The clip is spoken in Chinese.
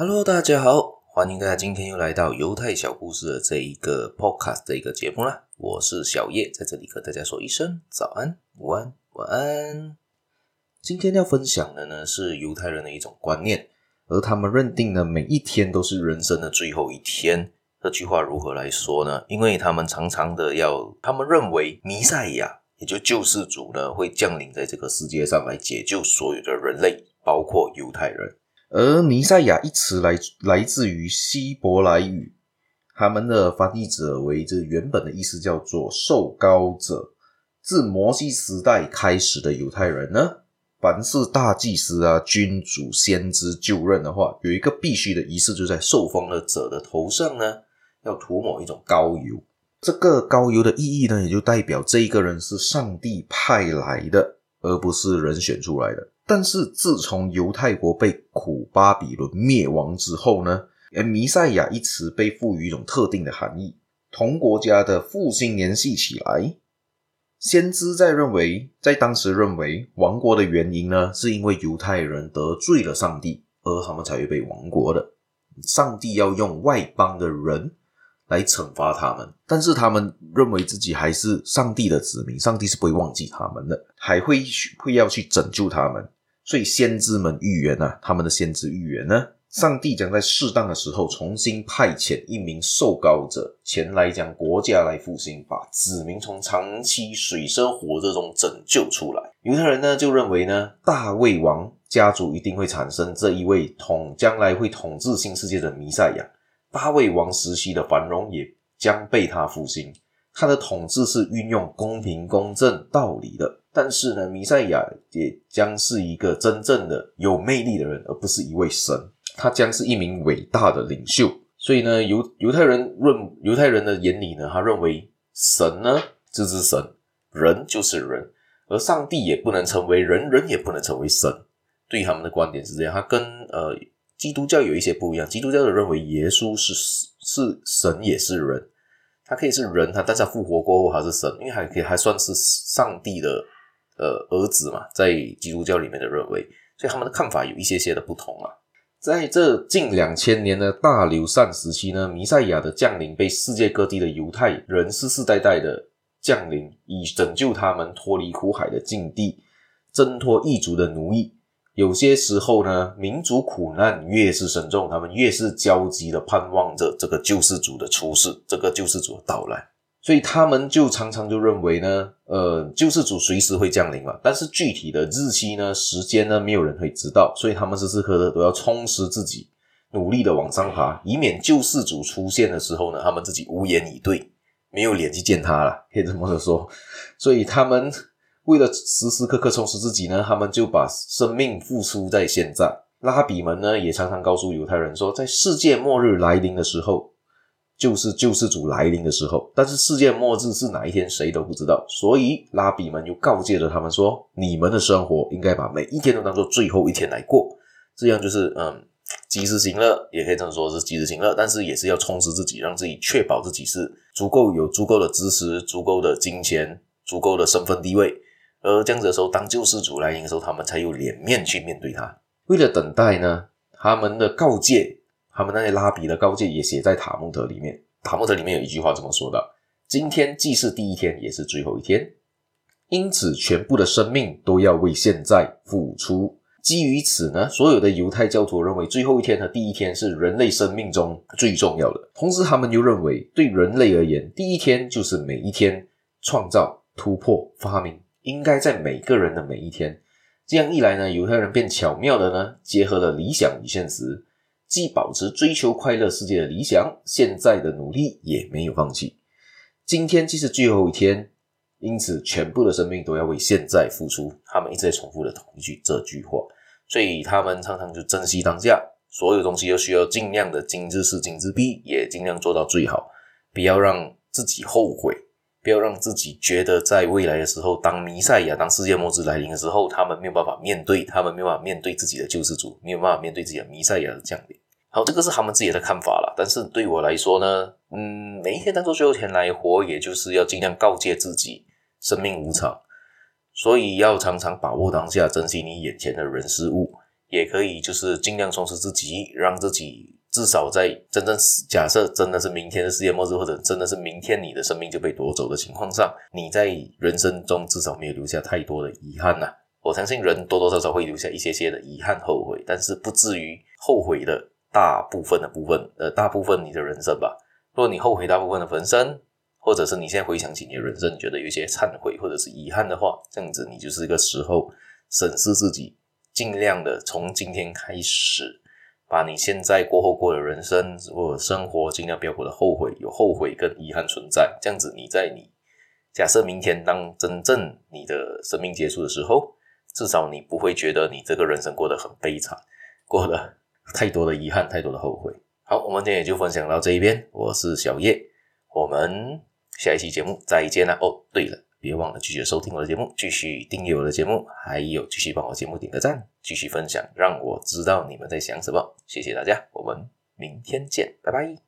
Hello，大家好，欢迎大家今天又来到犹太小故事的这一个 Podcast 的一个节目啦。我是小叶，在这里和大家说一声早安、午安、晚安。今天要分享的呢是犹太人的一种观念，而他们认定呢每一天都是人生的最后一天。这句话如何来说呢？因为他们常常的要，他们认为弥赛亚，也就救世主呢，会降临在这个世界上来解救所有的人类，包括犹太人。而弥赛亚一词来来自于希伯来语，他们的翻译者为这原本的意思叫做受膏者。自摩西时代开始的犹太人呢，凡是大祭司啊、君主、先知就任的话，有一个必须的仪式，就在受封的者的头上呢。要涂抹一种膏油，这个膏油的意义呢，也就代表这一个人是上帝派来的，而不是人选出来的。但是自从犹太国被古巴比伦灭亡之后呢，而弥赛亚一词被赋予一种特定的含义，同国家的复兴联系起来。先知在认为，在当时认为亡国的原因呢，是因为犹太人得罪了上帝，而他们才会被亡国的。上帝要用外邦的人。来惩罚他们，但是他们认为自己还是上帝的子民，上帝是不会忘记他们的，还会会要去拯救他们。所以先知们预言啊，他们的先知预言呢，上帝将在适当的时候重新派遣一名受膏者前来将国家来复兴，把子民从长期水深火热中拯救出来。犹太人呢就认为呢，大卫王家族一定会产生这一位统将来会统治新世界的弥赛亚。大卫王时期的繁荣也将被他复兴。他的统治是运用公平、公正、道理的。但是呢，弥赛亚也将是一个真正的有魅力的人，而不是一位神。他将是一名伟大的领袖。所以呢，犹犹太人认犹太人的眼里呢，他认为神呢就是神，人就是人，而上帝也不能成为人，人也不能成为神。对他们的观点是这样。他跟呃。基督教有一些不一样，基督教的认为耶稣是是神也是人，他可以是人，他但是他复活过后还是神，因为还可以还算是上帝的呃儿子嘛，在基督教里面的认为，所以他们的看法有一些些的不同啊。在这近两千年的大流散时期呢，弥赛亚的降临被世界各地的犹太人世世代代的降临，以拯救他们脱离苦海的境地，挣脱异族的奴役。有些时候呢，民族苦难越是深重，他们越是焦急的盼望着这个救世主的出世，这个救世主的到来。所以他们就常常就认为呢，呃，救世主随时会降临嘛，但是具体的日期呢、时间呢，没有人会知道。所以他们时时刻刻都要充实自己，努力的往上爬，以免救世主出现的时候呢，他们自己无言以对，没有脸去见他了，可以这么说。所以他们。为了时时刻刻充实自己呢，他们就把生命付出在现在。拉比们呢，也常常告诉犹太人说，在世界末日来临的时候，就是救世主来临的时候。但是世界末日是哪一天，谁都不知道。所以拉比们又告诫着他们说：你们的生活应该把每一天都当做最后一天来过，这样就是嗯，及时行乐，也可以这么说是及时行乐，但是也是要充实自己，让自己确保自己是足够有足够的知识、足够的金钱、足够的身份地位。而这样子的时候，当救世主来临的时候，他们才有脸面去面对他。为了等待呢，他们的告诫，他们那些拉比的告诫也写在塔木德里面。塔木德里面有一句话这么说的：“今天既是第一天，也是最后一天，因此全部的生命都要为现在付出。”基于此呢，所有的犹太教徒认为最后一天和第一天是人类生命中最重要的。同时，他们又认为，对人类而言，第一天就是每一天创造、突破、发明。应该在每个人的每一天，这样一来呢，犹太人便巧妙的呢结合了理想与现实，既保持追求快乐世界的理想，现在的努力也没有放弃。今天既是最后一天，因此全部的生命都要为现在付出。他们一直在重复的同一句这句话，所以他们常常就珍惜当下，所有东西都需要尽量的今之事今之毕，也尽量做到最好，不要让自己后悔。不要让自己觉得在未来的时候，当弥赛亚、当世界末日来临的时候，他们没有办法面对，他们没有办法面对自己的救世主，没有办法面对自己的弥赛亚的降临。好，这个是他们自己的看法啦。但是对我来说呢，嗯，每一天当做最后一天来活，也就是要尽量告诫自己，生命无常，所以要常常把握当下，珍惜你眼前的人事物，也可以就是尽量充实自己，让自己至少在真正假设真的是明天的世界末日，或者真的是明天你的生命就被夺走的情况上，你在人生中至少没有留下太多的遗憾呐、啊。我相信人多多少少会留下一些些的遗憾、后悔，但是不至于后悔的大部分的部分，呃，大部分你的人生吧。如果你后悔大部分的人生，或者是你现在回想起你的人生，你觉得有一些忏悔或者是遗憾的话，这样子你就是一个时候审视自己，尽量的从今天开始，把你现在过后过的人生或者生活尽量不要过得后悔，有后悔跟遗憾存在，这样子你在你假设明天当真正你的生命结束的时候，至少你不会觉得你这个人生过得很悲惨，过得太多的遗憾，太多的后悔。好，我们今天也就分享到这一边。我是小叶，我们下一期节目再见啦。哦，对了，别忘了继续收听我的节目，继续订阅我的节目，还有继续帮我节目点个赞，继续分享，让我知道你们在想什么。谢谢大家，我们明天见，拜拜。